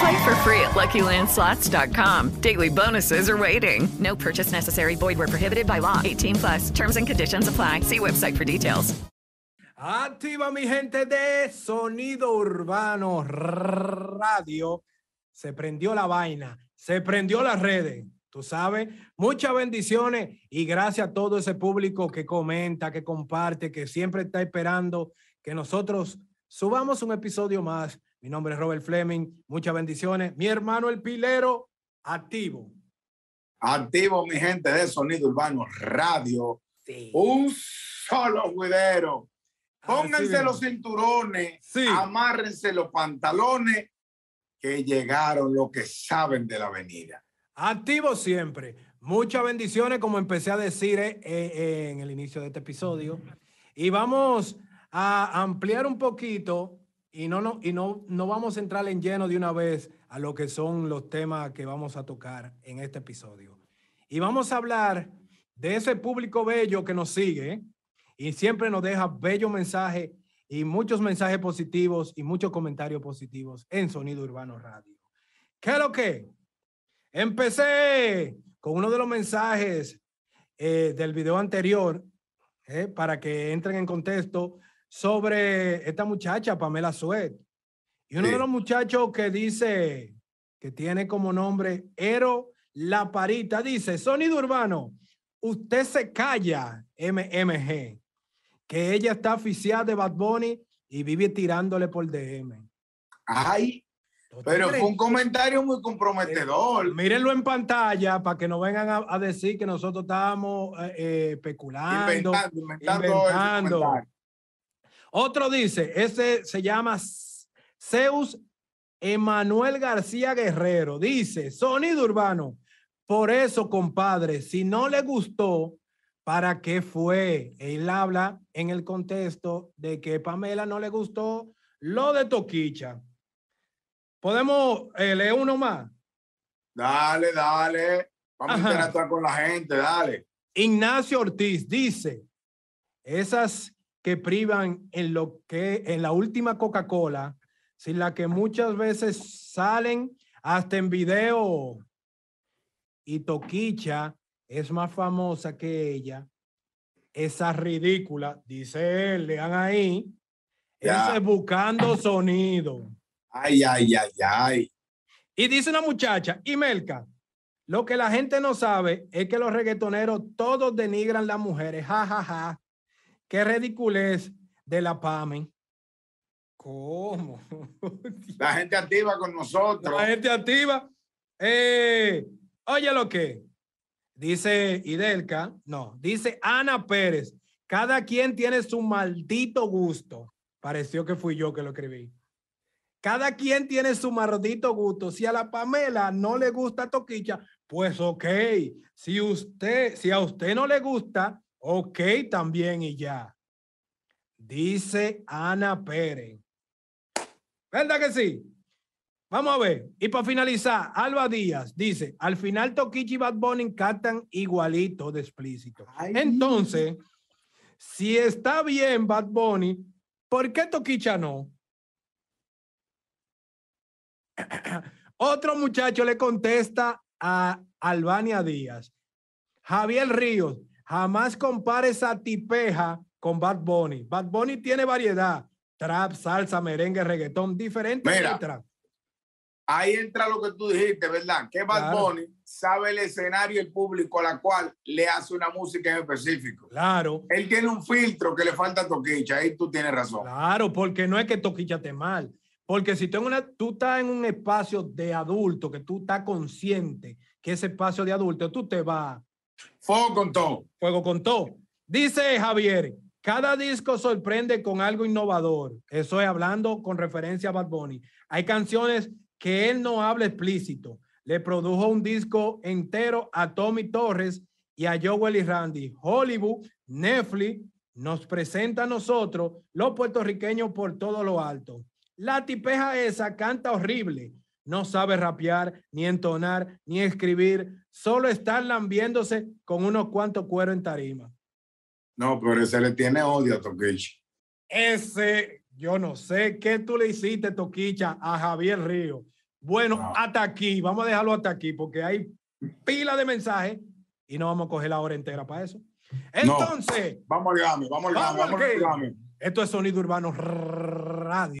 Play for free at LuckyLandSlots.com. Daily bonuses are waiting. No purchase necessary. Void where prohibited by law. 18 plus. Terms and conditions apply. See website for details. Activa mi gente de Sonido Urbano Radio. Se prendió la vaina, se prendió las redes. Tú sabes, muchas bendiciones y gracias a todo ese público que comenta, que comparte, que siempre está esperando que nosotros subamos un episodio más. Mi nombre es Robert Fleming. Muchas bendiciones. Mi hermano el Pilero, activo. Activo, mi gente de Sonido Urbano Radio. Sí. Un solo juidero. Pónganse mismo. los cinturones, Sí. amárrense los pantalones, que llegaron los que saben de la avenida. Activo siempre. Muchas bendiciones, como empecé a decir eh, eh, en el inicio de este episodio. Y vamos a ampliar un poquito y no, no, y no, no vamos a entrar en lleno de una vez a lo que son los temas que vamos a tocar en este episodio. Y vamos a hablar de ese público bello que nos sigue ¿eh? y siempre nos deja bellos mensajes y muchos mensajes positivos y muchos comentarios positivos en Sonido Urbano Radio. ¿Qué es lo que? Empecé con uno de los mensajes eh, del video anterior eh, para que entren en contexto sobre esta muchacha, Pamela Suet. Y uno Sí. de los muchachos que dice, que tiene como nombre Ero La Parita, dice, Sonido Urbano, usted se calla, MMG, que ella está aficiada de Bad Bunny y vive tirándole por DM. Ay, ¿Tú pero fue un comentario muy comprometedor. Mírenlo en pantalla para que no vengan a, a decir que nosotros estábamos eh, eh, especulando. Inventando, inventando, ese inventando. Otro dice, ese se llama Zeus Emanuel García Guerrero. Dice, sonido urbano. Por eso, compadre, si no le gustó, ¿para qué fue? Él habla en el contexto de que Pamela no le gustó lo de Toquicha. ¿Podemos eh, leer uno más? Dale, dale. Vamos Ajá. a interactuar con la gente, dale. Ignacio Ortiz dice, esas que privan en lo que en la última Coca-Cola, sin la que muchas veces salen hasta en video. Y Toquicha es más famosa que ella. Esa ridícula, dice él, lean ahí. Ese buscando sonido. Ay, ay, ay, ay. Y dice una muchacha, y Melca, lo que la gente no sabe es que los reggaetoneros todos denigran las mujeres. Ja, ja, ja. Qué ridiculez de la PAME. ¿Cómo? La gente activa con nosotros. La gente activa. Eh, oye lo que dice Idelka, no, dice Ana Pérez. Cada quien tiene su maldito gusto. Pareció que fui yo que lo escribí. Cada quien tiene su maldito gusto. Si a la Pamela no le gusta Toquicha, pues ok. Si usted, si a usted no le gusta, ok también y ya. Dice Ana Pérez. ¿Verdad que sí? Vamos a ver. Y para finalizar, Alba Díaz dice, al final Toquicha y Bad Bunny cantan igualito de explícito. Ay. Entonces, si está bien Bad Bunny, ¿por qué Toquicha no? Otro muchacho le contesta a Albania Díaz. Javier Ríos, jamás compares a Tipeja con Bad Bunny. Bad Bunny tiene variedad. Trap, salsa, merengue, reggaetón, diferentes Mira. letras. ahí entra lo que tú dijiste, ¿verdad? Que Bad Claro. Bunny sabe el escenario y el público a la cual le hace una música en específico. Claro, Él tiene un filtro que le falta a Toquicha, ahí tú tienes razón. claro, porque no es que Toquicha mal. Porque si tú, en una, tú estás en un espacio de adulto, que tú estás consciente que ese espacio de adulto, tú te vas Fuego con todo. fuego con todo. Dice Javier, cada disco sorprende con algo innovador. Eso es hablando con referencia a Bad Bunny. Hay canciones que él no habla explícito. Le produjo un disco entero a Tommy Torres y a Joel y Randy. Hollywood, Netflix, nos presenta a nosotros, los puertorriqueños, por todo lo alto. La tipeja esa canta horrible. No sabe rapear, ni entonar, ni escribir. Solo está lambiéndose con unos cuantos cueros en tarima. No, pero se le tiene odio a Toquicha. Ese, yo no sé qué tú le hiciste, Toquicha, a Javier Río. Bueno, No. hasta aquí, vamos a dejarlo hasta aquí porque hay pila de mensajes y no vamos a coger la hora entera para eso. Entonces, Vamos al game, vamos al game, Vamos al game. esto es Sonido Urbano Radio.